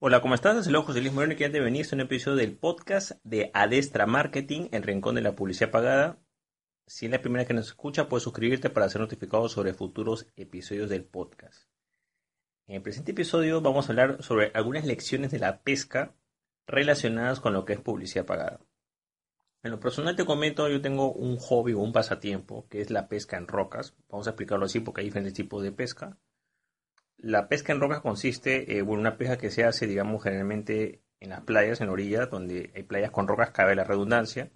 Hola, ¿cómo estás? Es el José Luis Moreno que ya te venía a un episodio del podcast de Adestra Marketing, el rincón de la publicidad pagada. Si es la primera que nos escucha, puedes suscribirte para ser notificado sobre futuros episodios del podcast. En el presente episodio vamos a hablar sobre algunas lecciones de la pesca relacionadas con lo que es publicidad pagada. En lo personal te comento, yo tengo un hobby o un pasatiempo que es la pesca en rocas. Vamos a explicarlo así porque hay diferentes tipos de pesca. La pesca en rocas consiste en una pesca que se hace, digamos, generalmente en las playas, en orilla, donde hay playas con rocas, cabe la redundancia.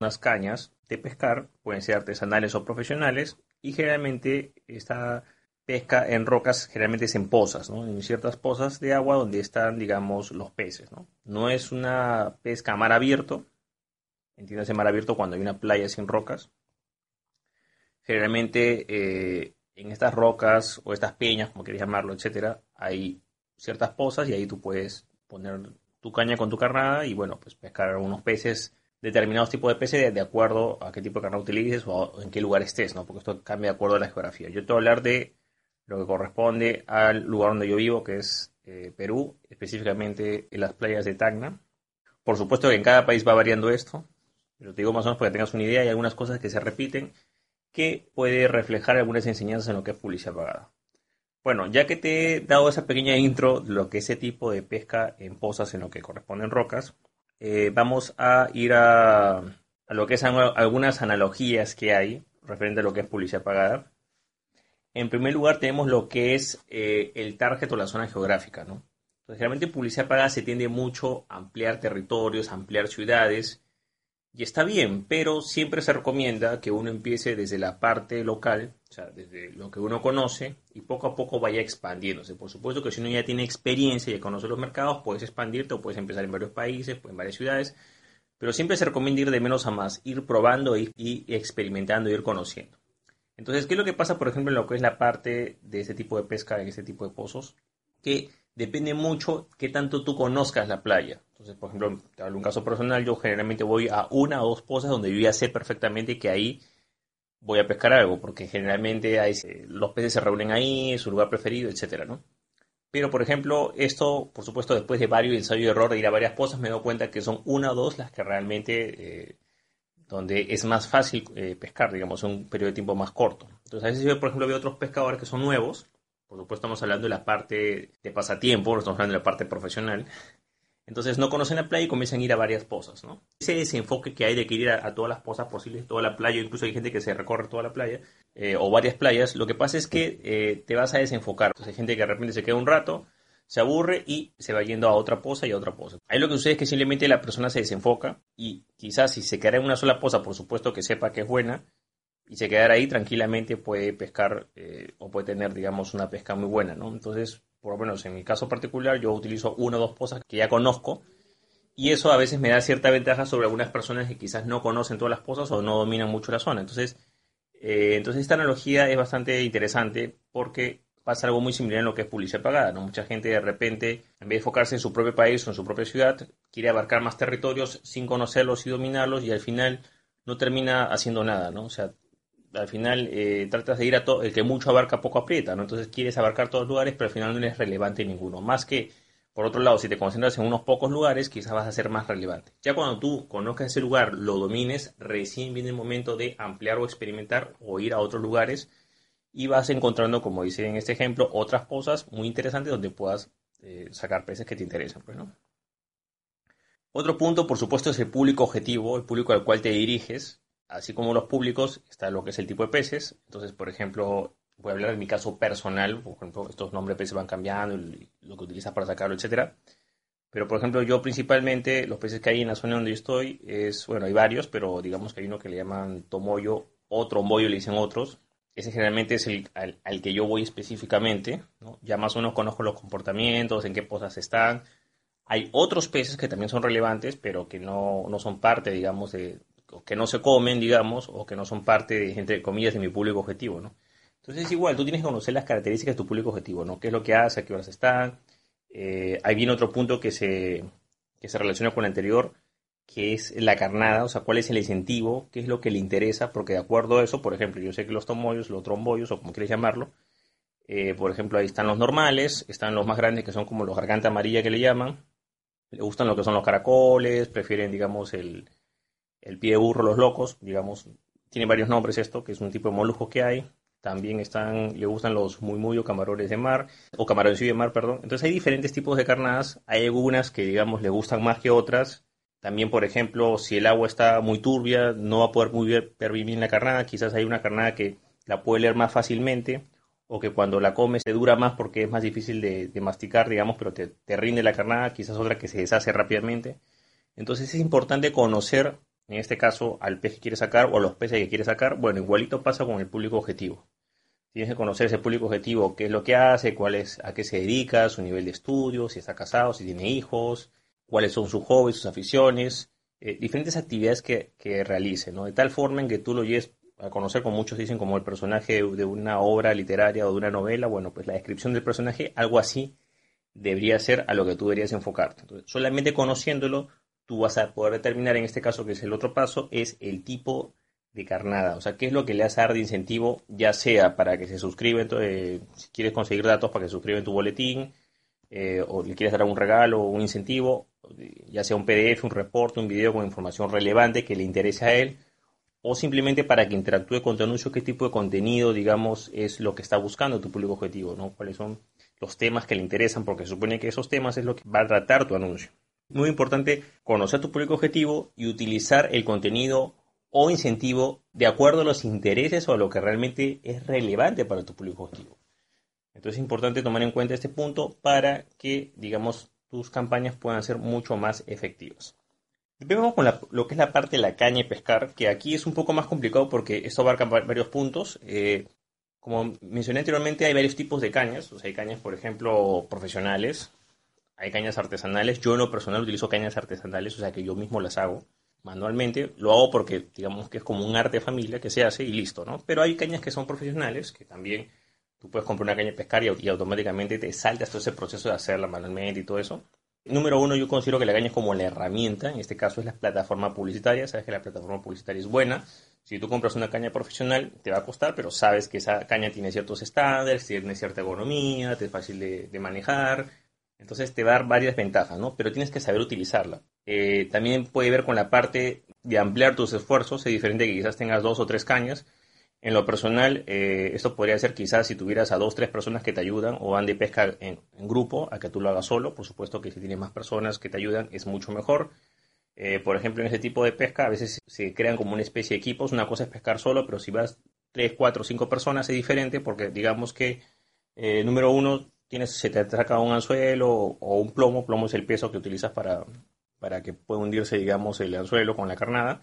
Unas cañas de pescar pueden ser artesanales o profesionales y generalmente esta pesca en rocas generalmente es en pozas, ¿no? En ciertas pozas de agua donde están, digamos, los peces, ¿no? No es una pesca a mar abierto, entiéndase mar abierto cuando hay una playa sin rocas. Generalmente eh, en estas rocas o estas peñas, como quieras llamarlo, etcétera, hay ciertas pozas y ahí tú puedes poner tu caña con tu carnada y bueno, pues pescar unos peces, determinados tipos de peces de, acuerdo a qué tipo de carnada utilices o en qué lugar estés, ¿no? Porque esto cambia de acuerdo a la geografía. Yo te voy a hablar de lo que corresponde al lugar donde yo vivo, que es eh, Perú, específicamente en las playas de Tacna. Por supuesto que en cada país va variando esto, pero te digo más o menos para que tengas una idea, hay algunas cosas que se repiten que puede reflejar algunas enseñanzas en lo que es publicidad pagada. Bueno, ya que te he dado esa pequeña intro de lo que es ese tipo de pesca en pozas en lo que corresponden rocas, eh, vamos a ir a, lo que son algunas analogías que hay referente a lo que es publicidad pagada. En primer lugar tenemos lo que es eh, el target o la zona geográfica, ¿no? Generalmente publicidad pagada se tiende mucho a ampliar territorios, ampliar ciudades, y está bien, pero siempre se recomienda que uno empiece desde la parte local, o sea, desde lo que uno conoce, y poco a poco vaya expandiéndose. Por supuesto que si uno ya tiene experiencia y ya conoce los mercados, puedes expandirte o puedes empezar en varios países, en varias ciudades, pero siempre se recomienda ir de menos a más, ir probando y, y experimentando, ir conociendo. Entonces, ¿qué es lo que pasa, por ejemplo, en lo que es la parte de este tipo de pesca, en este tipo de pozos? Que depende mucho qué tanto tú conozcas la playa. Entonces, por ejemplo, te hablo un caso personal, yo generalmente voy a una o dos pozas donde yo ya sé perfectamente que ahí voy a pescar algo, porque generalmente hay, los peces se reúnen ahí, es su lugar preferido, etcétera, ¿no? Pero, por ejemplo, esto, por supuesto, después de varios ensayos y error de ir a varias pozas, me doy cuenta que son una o dos las que realmente, eh, donde es más fácil eh, pescar, digamos, en un periodo de tiempo más corto. Entonces, a veces yo, por ejemplo, veo otros pescadores que son nuevos, por supuesto estamos hablando de la parte de pasatiempo, no estamos hablando de la parte profesional. Entonces no conocen la playa y comienzan a ir a varias pozas, ¿no? Ese desenfoque que hay de que ir a, todas las pozas posibles, toda la playa, incluso hay gente que se recorre toda la playa, eh, o varias playas, lo que pasa es que eh, te vas a desenfocar. Entonces hay gente que de repente se queda un rato, se aburre y se va yendo a otra poza y a otra poza. Ahí lo que sucede es que simplemente la persona se desenfoca y quizás si se queda en una sola poza, por supuesto que sepa que es buena, y se quedara ahí tranquilamente puede pescar eh, o puede tener, digamos, una pesca muy buena, ¿no? Entonces, por lo menos en mi caso particular, yo utilizo una o dos pozas que ya conozco y eso a veces me da cierta ventaja sobre algunas personas que quizás no conocen todas las pozas o no dominan mucho la zona. Entonces, eh, entonces esta analogía es bastante interesante porque pasa algo muy similar en lo que es publicidad pagada, ¿no? Mucha gente de repente, en vez de enfocarse en su propio país o en su propia ciudad, quiere abarcar más territorios sin conocerlos y dominarlos y al final no termina haciendo nada, ¿no? O sea, al final eh, tratas de ir a todo, el que mucho abarca poco aprieta, ¿no? Entonces quieres abarcar todos los lugares, pero al final no es relevante ninguno. Más que, por otro lado, si te concentras en unos pocos lugares, quizás vas a ser más relevante. Ya cuando tú conozcas ese lugar, lo domines, recién viene el momento de ampliar o experimentar o ir a otros lugares y vas encontrando, como dice en este ejemplo, otras cosas muy interesantes donde puedas eh, sacar peces que te interesan, pues, ¿no? Otro punto, por supuesto, es el público objetivo, el público al cual te diriges así como los públicos, está lo que es el tipo de peces. Entonces, por ejemplo, voy a hablar de mi caso personal. Por ejemplo, estos nombres de peces van cambiando, lo que utilizas para sacarlo, etcétera. Pero, por ejemplo, yo principalmente, los peces que hay en la zona donde yo estoy, es, bueno, hay varios, pero digamos que hay uno que le llaman tomoyo, o tromboyo le dicen otros, ese generalmente es el al, que yo voy específicamente, ya más o menos conozco los comportamientos, en qué pozas están. Hay otros peces que también son relevantes, pero que no, no son parte, digamos, de, que no se comen, digamos, o que no son parte, de, entre comillas, de mi público objetivo, ¿no? Entonces, igual, tú tienes que conocer las características de tu público objetivo, ¿no? ¿Qué es lo que hace? ¿A qué horas están? Eh, ahí viene otro punto que se, que se relaciona con el anterior, que es la carnada, o sea, cuál es el incentivo, qué es lo que le interesa, porque de acuerdo a eso, por ejemplo, yo sé que los tomoyos, los trombollos, o como quieres llamarlo, eh, por ejemplo, ahí están los normales, están los más grandes que son como los garganta amarilla que le llaman, le gustan lo que son los caracoles, prefieren, digamos, el, el pie de burro, los locos, digamos, tiene varios nombres esto, que es un tipo de molusco que hay, también están, le gustan los muy muy o camarones de mar, o camarones de mar, perdón. Entonces hay diferentes tipos de carnadas, hay algunas que digamos le gustan más que otras. También, por ejemplo, si el agua está muy turbia, no va a poder muy bien, bien la carnada. Quizás hay una carnada que la puede leer más fácilmente, o que cuando la comes se dura más porque es más difícil de, masticar, digamos, pero te, te rinde la carnada. Quizás otra que se deshace rápidamente. Entonces es importante conocer en este caso al pez que quiere sacar o a los peces que quiere sacar, bueno, igualito pasa con el público objetivo. Tienes que conocer ese público objetivo, qué es lo que hace, cuál es, a qué se dedica, su nivel de estudio, si está casado, si tiene hijos, cuáles son sus hobbies, sus aficiones, eh, diferentes actividades que, que realice, ¿no? De tal forma en que tú lo lleves a conocer, como muchos dicen, como el personaje de una obra literaria o de una novela, bueno, pues la descripción del personaje, algo así debería ser a lo que tú deberías enfocarte. Entonces, solamente conociéndolo, tú vas a poder determinar, en este caso, que es el otro paso, es el tipo de carnada. O sea, ¿qué es lo que le hace dar de incentivo? Ya sea para que se suscriba, entonces, si quieres conseguir datos para que se suscriba en tu boletín, eh, o le quieres dar un regalo o un incentivo, ya sea un PDF, un reporte, un video con información relevante que le interese a él, o simplemente para que interactúe con tu anuncio, qué tipo de contenido, digamos, es lo que está buscando tu público objetivo, ¿no? Cuáles son los temas que le interesan, porque se supone que esos temas es lo que va a tratar tu anuncio. Muy importante conocer tu público objetivo y utilizar el contenido o incentivo de acuerdo a los intereses o a lo que realmente es relevante para tu público objetivo. Entonces es importante tomar en cuenta este punto para que, digamos, tus campañas puedan ser mucho más efectivas. Vemos con lo que es la parte de la caña y pescar, que aquí es un poco más complicado porque esto abarca varios puntos. Eh, como mencioné anteriormente, hay varios tipos de cañas. O sea, hay cañas, por ejemplo, profesionales, hay cañas artesanales. Yo en lo personal utilizo cañas artesanales, o sea que yo mismo las hago manualmente. Lo hago porque, digamos que es como un arte de familia que se hace y listo, ¿no? Pero hay cañas que son profesionales, que también tú puedes comprar una caña de pescar y, automáticamente te saltas todo ese proceso de hacerla manualmente y todo eso. Número uno, yo considero que la caña es como la herramienta, en este caso es la plataforma publicitaria, sabes que la plataforma publicitaria es buena. Si tú compras una caña profesional, te va a costar, pero sabes que esa caña tiene ciertos estándares, tiene cierta ergonomía, es fácil de manejar, entonces te va a dar varias ventajas, ¿no? Pero tienes que saber utilizarla. Eh, también puede ver con la parte de ampliar tus esfuerzos, es diferente que quizás tengas dos o tres cañas. En lo personal, eh, esto podría ser quizás si tuvieras a dos, tres personas que te ayudan o van de pesca en, grupo, a que tú lo hagas solo. Por supuesto que si tienes más personas que te ayudan es mucho mejor. Eh, por ejemplo, en este tipo de pesca a veces se crean como una especie de equipos. Una cosa es pescar solo, pero si vas tres, cuatro, cinco personas es diferente porque digamos que, número uno, tienes, se te atraca un anzuelo o un plomo. Plomo es el peso que utilizas para, para que pueda hundirse, digamos, el anzuelo con la carnada.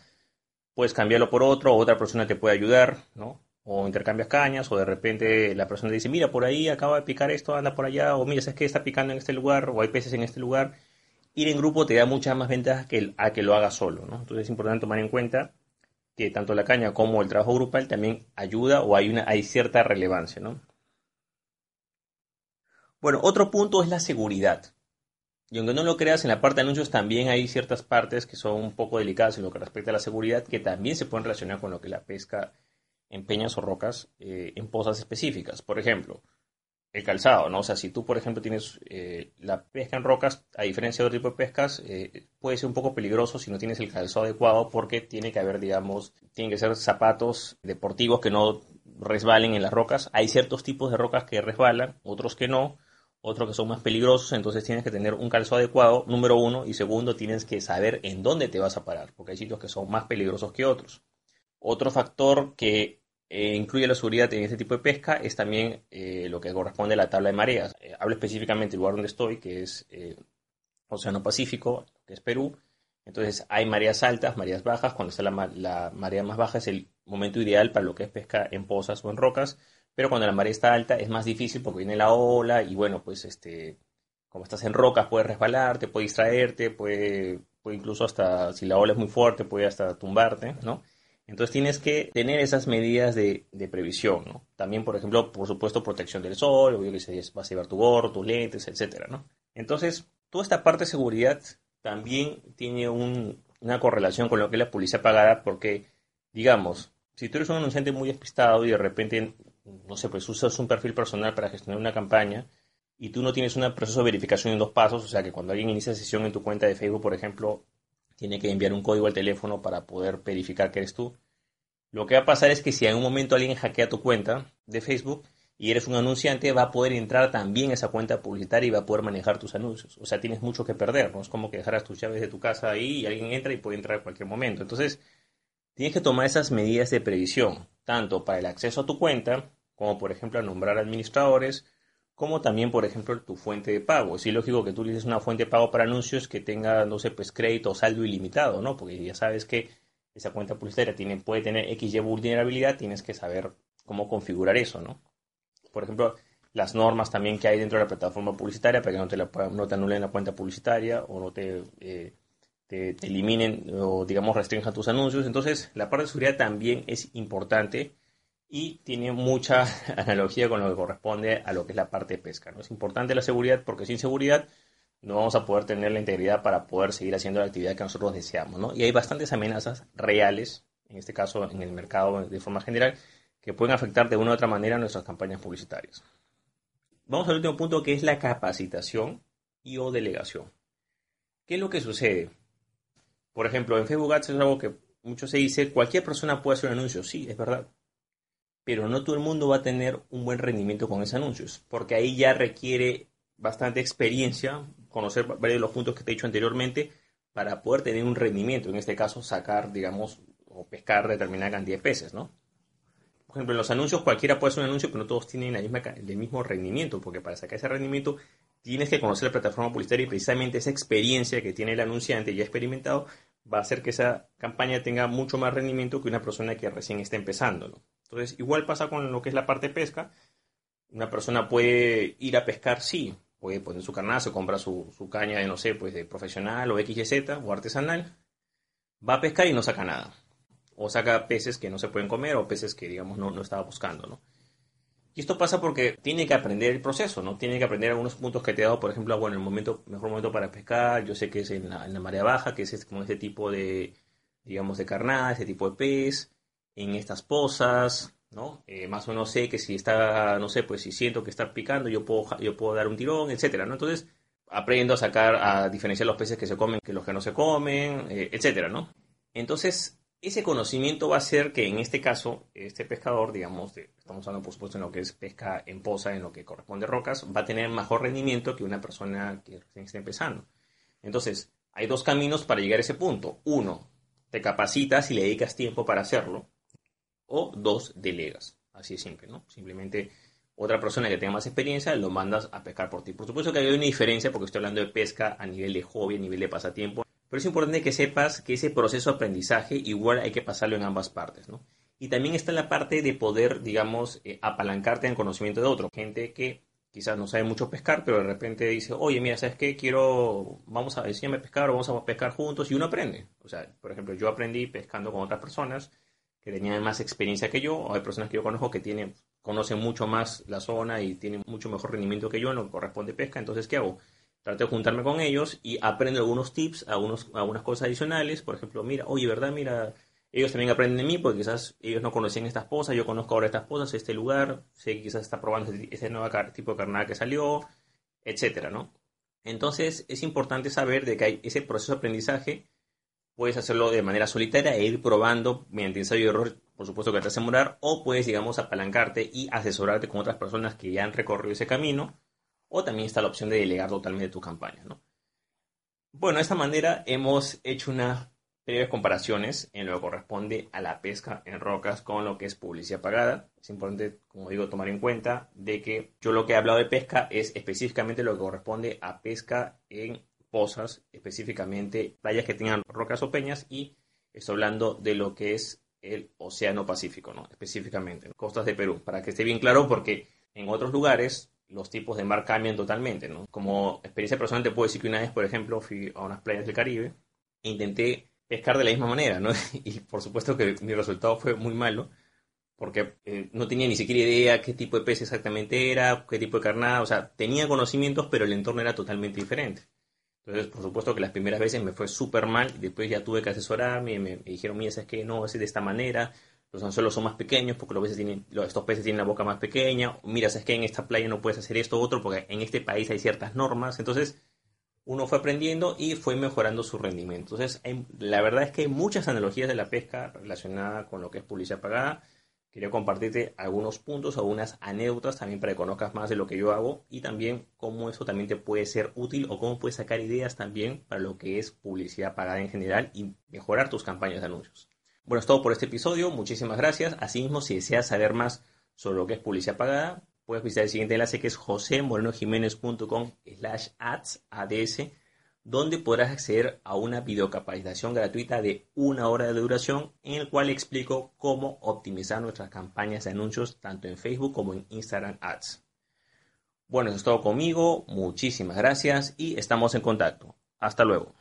Puedes cambiarlo por otro, o otra persona te puede ayudar, ¿no? O intercambias cañas, o de repente la persona dice, mira, por ahí acaba de picar esto, anda por allá, o mira, es que está picando en este lugar, o hay peces en este lugar. Ir en grupo te da muchas más ventajas que a que lo hagas solo, ¿no? Entonces es importante tomar en cuenta que tanto la caña como el trabajo grupal también ayuda o hay, una, hay cierta relevancia, ¿no? Bueno, otro punto es la seguridad. Y aunque no lo creas, en la parte de anuncios también hay ciertas partes que son un poco delicadas en lo que respecta a la seguridad, que también se pueden relacionar con lo que la pesca en peñas o rocas eh, en pozas específicas. Por ejemplo, el calzado, ¿no? O sea, si tú, por ejemplo, tienes eh, la pesca en rocas, a diferencia de otro tipo de pescas, eh, puede ser un poco peligroso si no tienes el calzado adecuado porque tiene que haber, digamos, tienen que ser zapatos deportivos que no resbalen en las rocas. Hay ciertos tipos de rocas que resbalan, otros que no otros que son más peligrosos, entonces tienes que tener un calzo adecuado, número uno, y segundo, tienes que saber en dónde te vas a parar, porque hay sitios que son más peligrosos que otros. Otro factor que eh, incluye la seguridad en este tipo de pesca es también eh, lo que corresponde a la tabla de mareas. Eh, hablo específicamente del lugar donde estoy, que es Océano Pacífico, que es Perú. Entonces hay mareas altas, mareas bajas. Cuando está la, marea más baja es el momento ideal para lo que es pesca en pozas o en rocas. Pero cuando la marea está alta es más difícil porque viene la ola y bueno, pues este, como estás en rocas puedes resbalarte, puede distraerte, puede, puede incluso hasta, si la ola es muy fuerte, puede hasta tumbarte, ¿no? Entonces tienes que tener esas medidas de, de previsión, ¿no? También, por ejemplo, por supuesto, protección del sol, obvio que vas a llevar tu gorro, tus lentes, etcétera, ¿no? Entonces, toda esta parte de seguridad también tiene una correlación con lo que la publicidad pagada, porque, digamos, si tú eres un anunciante muy despistado y de repente, no sé, pues usas un perfil personal para gestionar una campaña y tú no tienes un proceso de verificación en dos pasos, o sea que cuando alguien inicia sesión en tu cuenta de Facebook, por ejemplo, tiene que enviar un código al teléfono para poder verificar que eres tú. Lo que va a pasar es que si en un momento alguien hackea tu cuenta de Facebook, y eres un anunciante, va a poder entrar también a esa cuenta publicitaria y va a poder manejar tus anuncios. O sea, tienes mucho que perder, ¿no? Es como que dejaras tus llaves de tu casa ahí y alguien entra y puede entrar en cualquier momento. Entonces, tienes que tomar esas medidas de previsión, tanto para el acceso a tu cuenta, como por ejemplo a nombrar administradores, como también, por ejemplo, tu fuente de pago. Es lógico que tú utilices una fuente de pago para anuncios que tenga, no sé, pues crédito o saldo ilimitado, ¿no? Porque ya sabes que esa cuenta publicitaria tiene, puede tener XY vulnerabilidad, tienes que saber cómo configurar eso, ¿no? por ejemplo, las normas también que hay dentro de la plataforma publicitaria para que no te, la, no te anulen la cuenta publicitaria o no te, eh, te, eliminen o, digamos, restrinjan tus anuncios. Entonces, la parte de seguridad también es importante y tiene mucha analogía con lo que corresponde a lo que es la parte de pesca. ¿no? Es importante la seguridad porque sin seguridad no vamos a poder tener la integridad para poder seguir haciendo la actividad que nosotros deseamos. ¿no? Y hay bastantes amenazas reales, en este caso en el mercado de forma general, que pueden afectar de una u otra manera nuestras campañas publicitarias. Vamos al último punto que es la capacitación y o delegación. ¿Qué es lo que sucede? Por ejemplo, en Facebook Ads es algo que mucho se dice, cualquier persona puede hacer un anuncio, sí, es verdad. Pero no todo el mundo va a tener un buen rendimiento con esos anuncios, porque ahí ya requiere bastante experiencia, conocer varios de los puntos que te he dicho anteriormente, para poder tener un rendimiento, en este caso sacar, digamos, o pescar determinada cantidad de peces, ¿no? por ejemplo, en los anuncios cualquiera puede hacer un anuncio, pero no todos tienen el mismo rendimiento, porque para sacar ese rendimiento tienes que conocer la plataforma publicitaria y precisamente esa experiencia que tiene el anunciante ya experimentado va a hacer que esa campaña tenga mucho más rendimiento que una persona que recién está empezando. Entonces, igual pasa con lo que es la parte pesca. Una persona puede ir a pescar, sí, puede poner su carnaza, se compra su, su, caña de, no sé, pues de profesional o XYZ o artesanal, va a pescar y no saca nada o saca peces que no se pueden comer o peces que, digamos, no, no estaba buscando, ¿no? Y esto pasa porque tiene que aprender el proceso, ¿no? Tiene que aprender algunos puntos que te he dado, por ejemplo, bueno, el momento, mejor momento para pescar, yo sé que es en la, marea baja, que es como ese tipo de, digamos, de carnada, ese tipo de pez, en estas pozas, ¿no? Eh, más o menos sé que si está, no sé, pues si siento que está picando, yo puedo, yo puedo dar un tirón, etcétera, ¿no? Entonces, aprendo a sacar, a diferenciar los peces que se comen que los que no se comen, eh, etcétera, ¿no? Entonces, ese conocimiento va a ser que en este caso, este pescador, digamos, estamos hablando por supuesto en lo que es pesca en poza, en lo que corresponde a rocas, va a tener mejor rendimiento que una persona que recién está empezando. Entonces, hay dos caminos para llegar a ese punto. Uno, te capacitas y le dedicas tiempo para hacerlo. O dos, delegas. Así de simple, ¿no? Simplemente otra persona que tenga más experiencia lo mandas a pescar por ti. Por supuesto que hay una diferencia porque estoy hablando de pesca a nivel de hobby, a nivel de pasatiempo. Pero es importante que sepas que ese proceso de aprendizaje igual hay que pasarlo en ambas partes, ¿no? Y también está la parte de poder, digamos, eh, apalancarte en conocimiento de otro. Gente que quizás no sabe mucho pescar, pero de repente dice, oye, mira, ¿sabes qué? Quiero, vamos a enseñarme a pescar o vamos a pescar juntos y uno aprende. O sea, por ejemplo, yo aprendí pescando con otras personas que tenían más experiencia que yo, o hay personas que yo conozco que tienen, conocen mucho más la zona y tienen mucho mejor rendimiento que yo en lo que corresponde pesca, entonces, ¿qué hago? Trato de juntarme con ellos y aprendo algunos tips, algunos, algunas cosas adicionales. Por ejemplo, mira, oye, ¿verdad? Mira, ellos también aprenden de mí porque quizás ellos no conocían estas cosas, yo conozco ahora estas cosas, este lugar, sé que quizás está probando este, este nuevo tipo de carnada que salió, etcétera, ¿no? Entonces es importante saber de que hay ese proceso de aprendizaje, puedes hacerlo de manera solitaria e ir probando mediante ensayo y error, por supuesto que te hace morar, o puedes, digamos, apalancarte y asesorarte con otras personas que ya han recorrido ese camino o también está la opción de delegar totalmente tu campaña. ¿no? Bueno, de esta manera hemos hecho unas breves comparaciones en lo que corresponde a la pesca en rocas con lo que es publicidad pagada. Es importante, como digo, tomar en cuenta de que yo lo que he hablado de pesca es específicamente lo que corresponde a pesca en pozas, específicamente playas que tengan rocas o peñas y estoy hablando de lo que es el Océano Pacífico, ¿no? específicamente, costas de Perú, para que esté bien claro porque en otros lugares los tipos de mar cambian totalmente, ¿no? Como experiencia personal te puedo decir que una vez, por ejemplo, fui a unas playas del Caribe e intenté pescar de la misma manera, ¿no? Y por supuesto que mi resultado fue muy malo, porque eh, no tenía ni siquiera idea qué tipo de pez exactamente era, qué tipo de carnada, o sea, tenía conocimientos, pero el entorno era totalmente diferente. Entonces, por supuesto que las primeras veces me fue súper mal, y después ya tuve que asesorarme, me, me dijeron, mira, es que no, es de esta manera, los anzuelos son más pequeños porque los peces tienen, estos peces tienen la boca más pequeña, mira, es que en esta playa no puedes hacer esto otro porque en este país hay ciertas normas, entonces uno fue aprendiendo y fue mejorando su rendimiento. Entonces, la verdad es que hay muchas analogías de la pesca relacionada con lo que es publicidad pagada, Quería compartirte algunos puntos, algunas anécdotas también para que conozcas más de lo que yo hago y también cómo eso también te puede ser útil o cómo puedes sacar ideas también para lo que es publicidad pagada en general y mejorar tus campañas de anuncios. Bueno, es todo por este episodio. Muchísimas gracias. Asimismo, si deseas saber más sobre lo que es publicidad pagada, puedes visitar el siguiente enlace que es josemorenojiménez.com slash ads, ads donde podrás acceder a una videocapacitación gratuita de una hora de duración en el cual explico cómo optimizar nuestras campañas de anuncios tanto en Facebook como en Instagram Ads. Bueno, eso es todo conmigo, muchísimas gracias y estamos en contacto. Hasta luego.